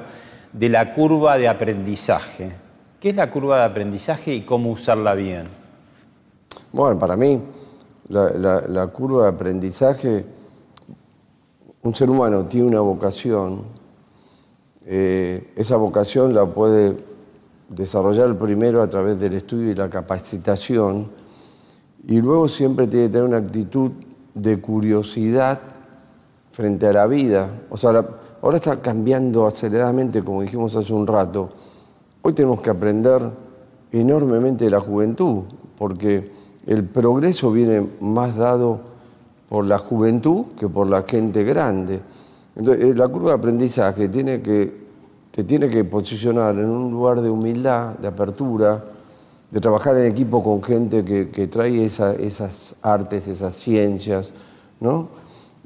de la curva de aprendizaje. ¿Qué es la curva de aprendizaje y cómo usarla bien? Bueno, para mí, la, curva de aprendizaje, un ser humano tiene una vocación, eh, esa vocación la puede desarrollar primero a través del estudio y la capacitación, y luego siempre tiene que tener una actitud de curiosidad frente a la vida. O sea, ahora está cambiando aceleradamente, como dijimos hace un rato. Hoy tenemos que aprender enormemente de la juventud, porque el progreso viene más dado por la juventud que por la gente grande. Entonces, eh, la curva de aprendizaje tiene que, te tiene que posicionar en un lugar de humildad, de apertura, de trabajar en equipo con gente que, trae esa- esas artes, esas ciencias, ¿no?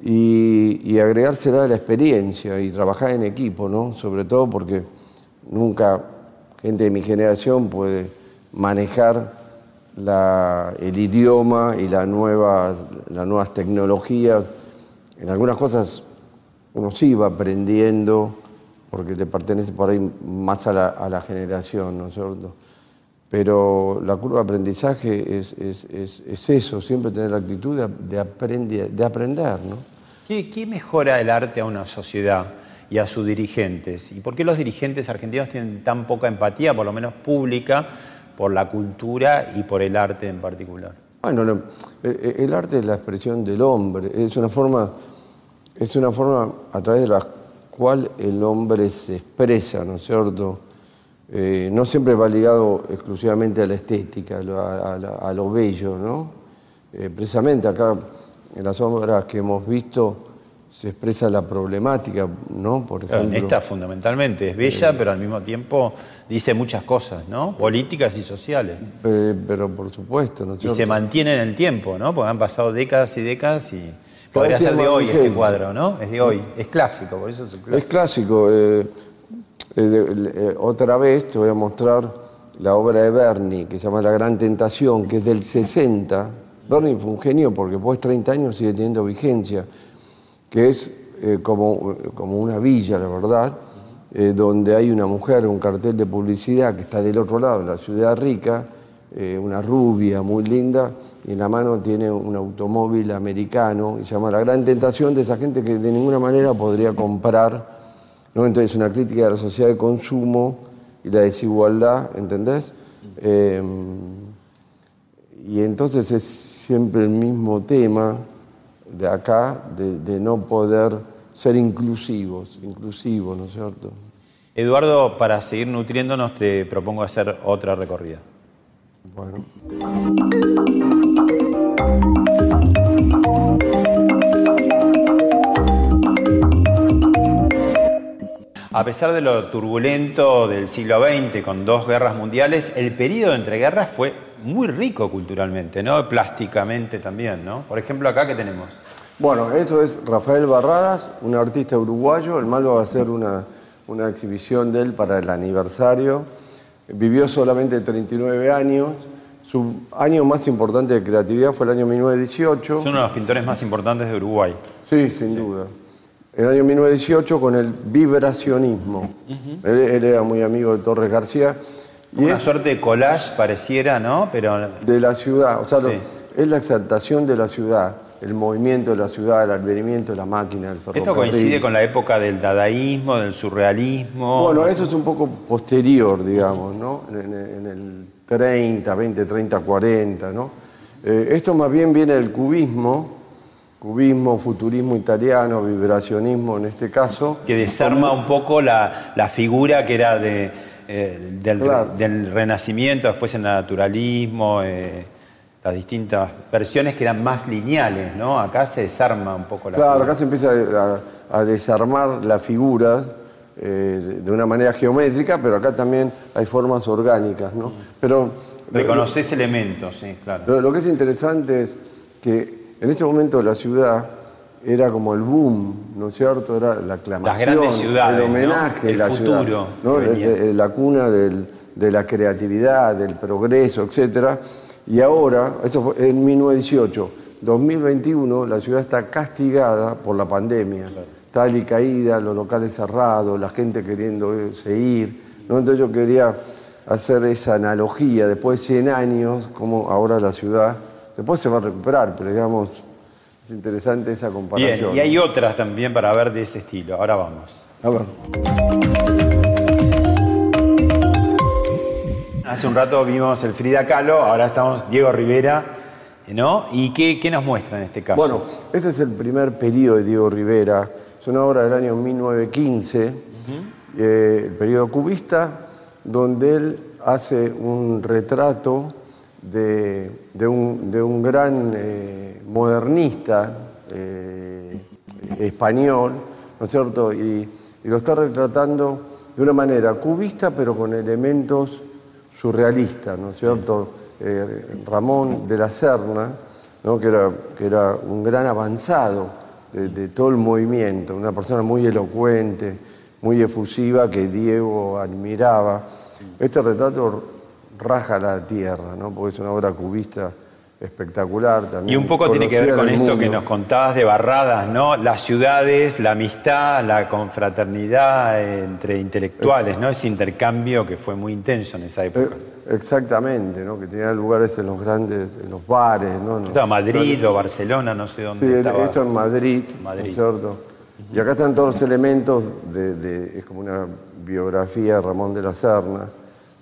Y, y la experiencia y trabajar en equipo, ¿no? Sobre todo porque nunca gente de mi generación puede manejar el idioma y la nueva- las nuevas tecnologías. En algunas cosas uno sí va aprendiendo porque le pertenece por ahí más a la, a la generación, ¿no es cierto? Pero la curva de aprendizaje es, es- es- es eso, siempre tener la actitud de, de aprendi- de aprender, ¿no? ¿Qué, qué mejora el arte a una sociedad y a sus dirigentes? ¿Y por qué los dirigentes argentinos tienen tan poca empatía, por lo menos pública, por la cultura y por el arte en particular? Bueno, lo- eh, el arte es la expresión del hombre, es una forma, es una forma a través de la cual el hombre se expresa, ¿no es cierto? Eh, no siempre va ligado exclusivamente a la estética, a lo, a lo bello, ¿no? Eh, precisamente acá en las obras que hemos visto se expresa la problemática, ¿no? Por Claro, ejemplo. Esta fundamentalmente es bella, pero al mismo tiempo dice muchas cosas, ¿no? Políticas y sociales. Eh, pero por supuesto, ¿no Y se mantiene en el tiempo, ¿no? Porque han pasado décadas y décadas y podría ser de hoy este cuadro, ¿no? Es de hoy, es clásico, por eso es clásico. Es clásico. Eh, eh, otra vez te voy a mostrar la obra de Bernie, que se llama La Gran Tentación, que es del 60. Bernie fue un genio porque después de 30 años sigue teniendo vigencia, que es eh, como, como una villa, la verdad, donde hay una mujer, un cartel de publicidad que está del otro lado, la ciudad rica, una rubia muy linda, y en la mano tiene un automóvil americano, y se llama La Gran Tentación de esa gente que de ninguna manera podría comprar ¿no? Entonces, una crítica de la sociedad de consumo y la desigualdad, ¿entendés? Eh, y entonces es siempre el mismo tema de acá, de, de no poder ser inclusivos, inclusivos, ¿no es cierto? Eduardo, para seguir nutriéndonos, te propongo hacer otra recorrida. Bueno. A pesar de lo turbulento del siglo XX con dos guerras mundiales, el periodo entre guerras fue muy rico culturalmente, ¿no? Plásticamente también, ¿no? Por ejemplo, acá, ¿qué tenemos? Bueno, esto es Rafael Barradas, un artista uruguayo. El Malva va a hacer una, una exhibición de él para el aniversario. Vivió solamente 39 años. Su año más importante de creatividad fue el año 1918. Es uno de los pintores más importantes de Uruguay. Sí, sin duda. El año 1918 con el vibracionismo. él, él era muy amigo de Torres García. Y Una suerte de collage pareciera, ¿no? Pero... De la ciudad, o sea, Sí. lo- es la exaltación de la ciudad, el movimiento de la ciudad, el advenimiento de la máquina, el ferrocarril. Esto coincide con la época del dadaísmo, del surrealismo. Bueno, eso es un poco posterior, digamos, ¿no? En, en el 30, 20, 30, 40, ¿no? Eh, esto más bien viene del cubismo, cubismo, futurismo italiano, vibracionismo en este caso. que desarma un poco la, la figura que era de, eh, del, Claro. del Renacimiento, después el naturalismo, eh, las distintas versiones que eran más lineales, ¿no? Acá se desarma un poco la Claro, figura. acá se empieza a, a desarmar la figura eh, de una manera geométrica, pero acá también hay formas orgánicas, ¿no? Pero Reconoces elementos, sí, claro. Lo, lo que es interesante es que en este momento la ciudad era como el boom, ¿no es cierto? Era la aclamación, grandes ciudades, el homenaje, ¿no? El la futuro. Eh, eh, la cuna del- de la creatividad, del progreso, etcétera. Y ahora, eso fue en 1918, 2021, la ciudad está castigada por la pandemia. Está alicaída, los locales cerrados, la gente queriendo irse ir. ¿no? Entonces yo quería hacer esa analogía, después de 100 años, como ahora la ciudad, después se va a recuperar, pero digamos, es interesante esa comparación. Bien, y hay otras también para ver de ese estilo. Ahora vamos. A ver. Hace un rato vimos el Frida Kahlo, ahora estamos Diego Rivera, ¿no? ¿Y qué, qué nos muestra en este caso? Bueno, este es el primer periodo de Diego Rivera. Es una obra del año 1915, eh, el periodo cubista, donde él hace un retrato de, de un, de un gran eh, modernista eh, español, ¿no es cierto? Y, y lo está retratando de una manera cubista, pero con elementos surrealistas, ¿no es cierto? Eh, Ramón de la Serna, ¿no? que, era, que era un gran avanzado de, de todo el movimiento, una persona muy elocuente, muy efusiva que Diego admiraba. Este retrato raja la tierra, ¿no? porque es una obra cubista espectacular también. Y un poco tiene que ver con esto que nos contabas de Barradas, ¿no? Las ciudades, la amistad, la confraternidad entre intelectuales, ¿no? Ese intercambio que fue muy intenso en esa época. Eh, Exactamente, ¿no? que tenía lugares en los grandes, en los bares. ¿no? Estaba Madrid o Barcelona, no sé dónde Sí, estaba. esto en Madrid, Madrid. ¿no es cierto? Y acá están todos los elementos de, de- es como una biografía de Ramón de la Serna,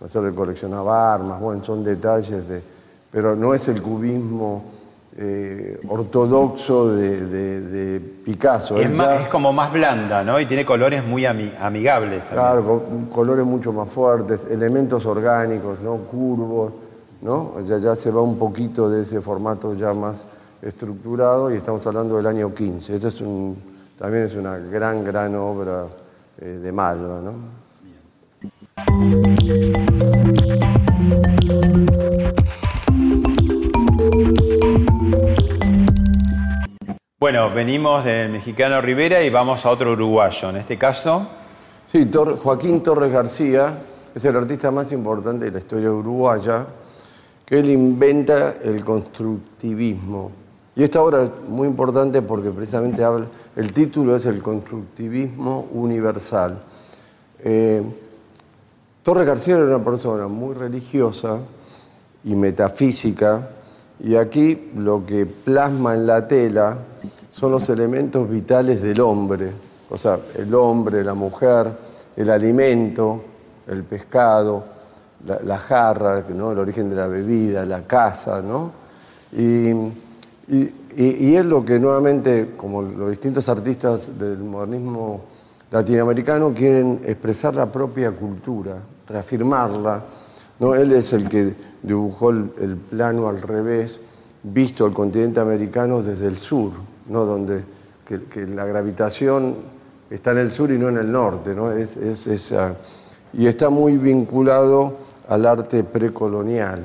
¿no es cierto? Que coleccionaba armas, bueno, son detalles de, pero no es el cubismo eh, ortodoxo de, de- de Picasso. Es, más- es como más blanda, ¿no? Y tiene colores muy ami- amigables también. Claro, con colores mucho más fuertes, elementos orgánicos, ¿no? Curvos, ¿no? Ya, ya se va un poquito de ese formato ya más estructurado y estamos hablando del año 15. Esto es un, también es una gran, gran obra eh, de Malva, ¿no? Bueno, venimos del mexicano Rivera y vamos a otro uruguayo. En este caso, Sí, Joaquín Torres García es el artista más importante de la historia uruguaya, que él inventa el constructivismo. Y esta obra es muy importante porque precisamente habla, el título es el constructivismo universal. Eh, Torres García era una persona muy religiosa y metafísica, y aquí lo que plasma en la tela son los elementos vitales del hombre, o sea, el hombre, la mujer, el alimento, el pescado, la, jarra, ¿no? el origen de la bebida, la casa, ¿no? Y es lo que nuevamente, como los distintos artistas del modernismo latinoamericano, quieren expresar la propia cultura, reafirmarla. ¿no? Él es el que dibujó el, plano al revés, visto el continente americano desde el sur, ¿no? donde que, la gravitación está en el sur y no en el norte, ¿no? Es, y está muy vinculado al arte precolonial.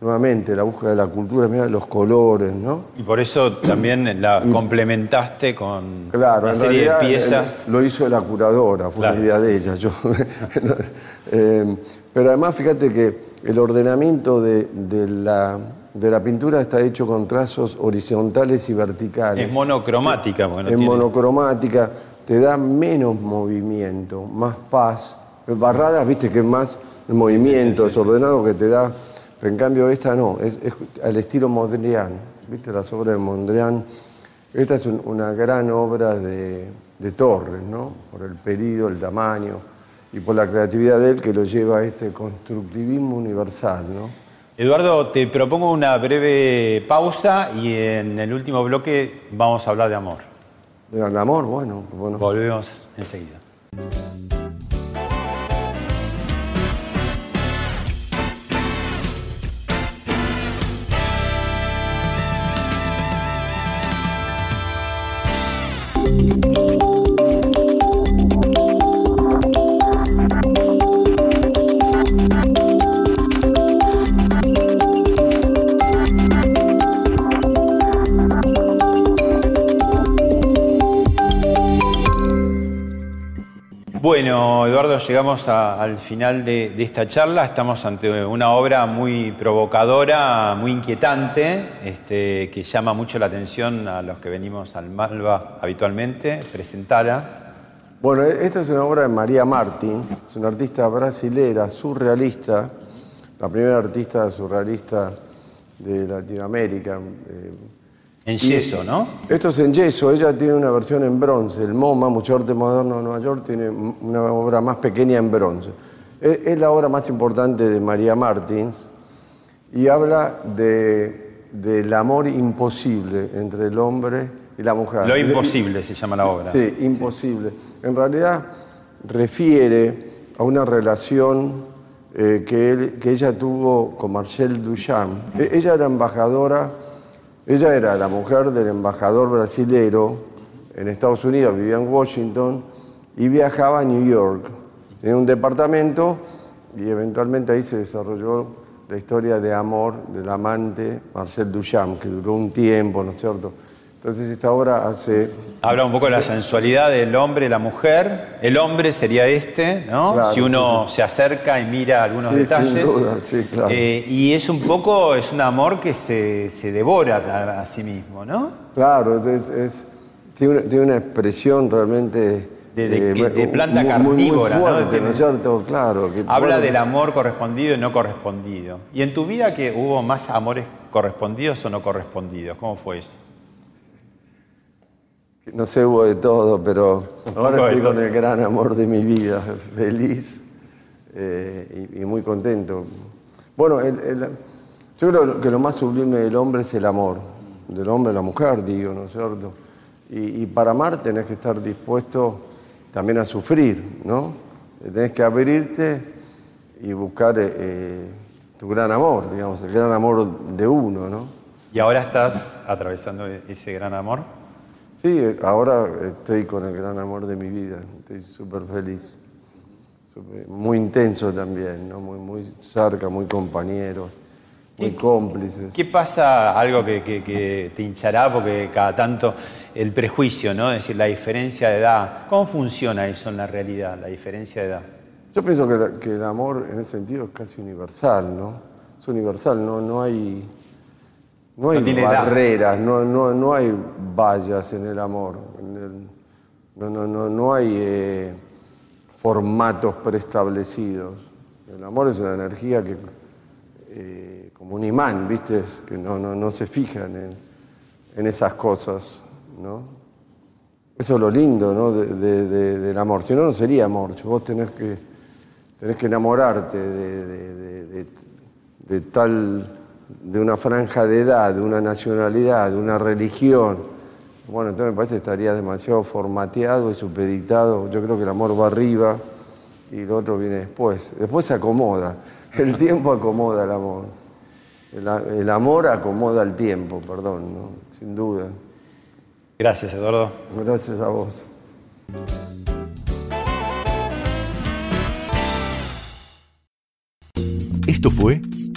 Nuevamente, la búsqueda de la cultura, mira los colores, ¿no? Y por eso también la complementaste con Claro, una serie de piezas. eh, Lo hizo la curadora, fue Claro, una idea de sí, ella. yo- Eh, pero además, fíjate que el ordenamiento de, de la, de la pintura está hecho con trazos horizontales y verticales. Es monocromática, porque no en tiene- monocromática, te da menos movimiento, más paz. Barradas, viste que es más movimiento, sí, sí, desordenado que te da. Pero en cambio esta no, es, es al estilo Mondrian. ¿Viste las obras de Mondrian? Esta es un- una gran obra de, de Torres, ¿no? Por el pedido, el tamaño y por la creatividad de él que lo lleva a este constructivismo universal, ¿no? Eduardo, te propongo una breve pausa y en el último bloque vamos a hablar de amor. El amor, bueno, bueno. Volvemos enseguida. Bueno, Eduardo, llegamos al final de, esta charla. Estamos ante una obra muy provocadora, muy inquietante, este, que llama mucho la atención a los que venimos al Malva habitualmente. Presentala. Bueno, esta es una obra de María Martins, es una artista brasilera, surrealista, la primera artista surrealista de Latinoamérica. eh, En yeso, ¿no? Esto es en yeso, ella tiene una versión en bronce. El MoMA, Museo de Arte Moderno de Nueva York, tiene una obra más pequeña en bronce. Es, es la obra más importante de María Martins y habla de, del amor imposible entre el hombre y la mujer. Lo imposible se llama la obra. Sí, imposible. En realidad refiere a una relación eh, que, él- que ella tuvo con Marcel Duchamp. E- ella era embajadora, ella era la mujer del embajador brasilero en Estados Unidos, vivía en Washington y viajaba a New York. Tenía un departamento y eventualmente ahí se desarrolló la historia de amor del amante Marcel Duchamp, que duró un tiempo, ¿no es cierto? Entonces esta obra hace Habla un poco de la sensualidad del hombre la mujer. El hombre sería este, ¿no? Claro, si uno se acerca y mira algunos Sí, detalles. sin duda, sí, claro. Eh, y es un poco, es un amor que se, se devora a, a sí mismo, ¿no? Claro, es, es- tiene, una, tiene una expresión realmente... eh, De- de que- de planta muy- muy- muy carnívora, ¿no? Tiene- ¿no cierto? Claro. que- Habla bueno, del amor correspondido y no correspondido. ¿Y en tu vida que hubo más amores correspondidos o no correspondidos? ¿Cómo fue eso? No sé, hubo de todo, pero ahora estoy con el gran amor de mi vida, feliz eh, y, y muy contento. Bueno, el- el- yo creo que lo más sublime del hombre es el amor, del hombre a la mujer, digo, ¿no es cierto? Y, y para amar tenés que estar dispuesto también a sufrir, ¿no? Tenés que abrirte y buscar eh, eh, tu gran amor, digamos, el gran amor de uno, ¿no? ¿Y ahora estás atravesando ese gran amor? Sí, ahora estoy con el gran amor de mi vida, estoy súper feliz. Muy intenso también, ¿no? muy, muy cerca, muy compañeros, muy cómplices. ¿Qué pasa, algo que, que- que te hinchará, porque cada tanto el prejuicio, ¿no? Es decir, la diferencia de edad. ¿Cómo funciona eso en la realidad, la diferencia de edad? Yo pienso que, la- que el amor en ese sentido es casi universal, ¿no? Es universal, no, no hay, no hay No barreras, no, no, no hay vallas en el amor. no, no, no, no hay eh, formatos preestablecidos. El amor es una energía que, eh, como un imán, ¿viste? Es que no, no, no se fijan en, en esas cosas, ¿no? Eso es lo lindo ¿no? de- de- de- del amor. Si no, no sería amor. Si Vos tenés que, tenés que enamorarte de tal, de una franja de edad, de una nacionalidad, de una religión, bueno, entonces me parece que estaría demasiado formateado y supeditado. Yo creo que el amor va arriba y lo otro viene después. Después se acomoda. El tiempo acomoda el amor. El, amor acomoda el tiempo, perdón, sin duda. Gracias, Eduardo. Gracias a vos. Esto fue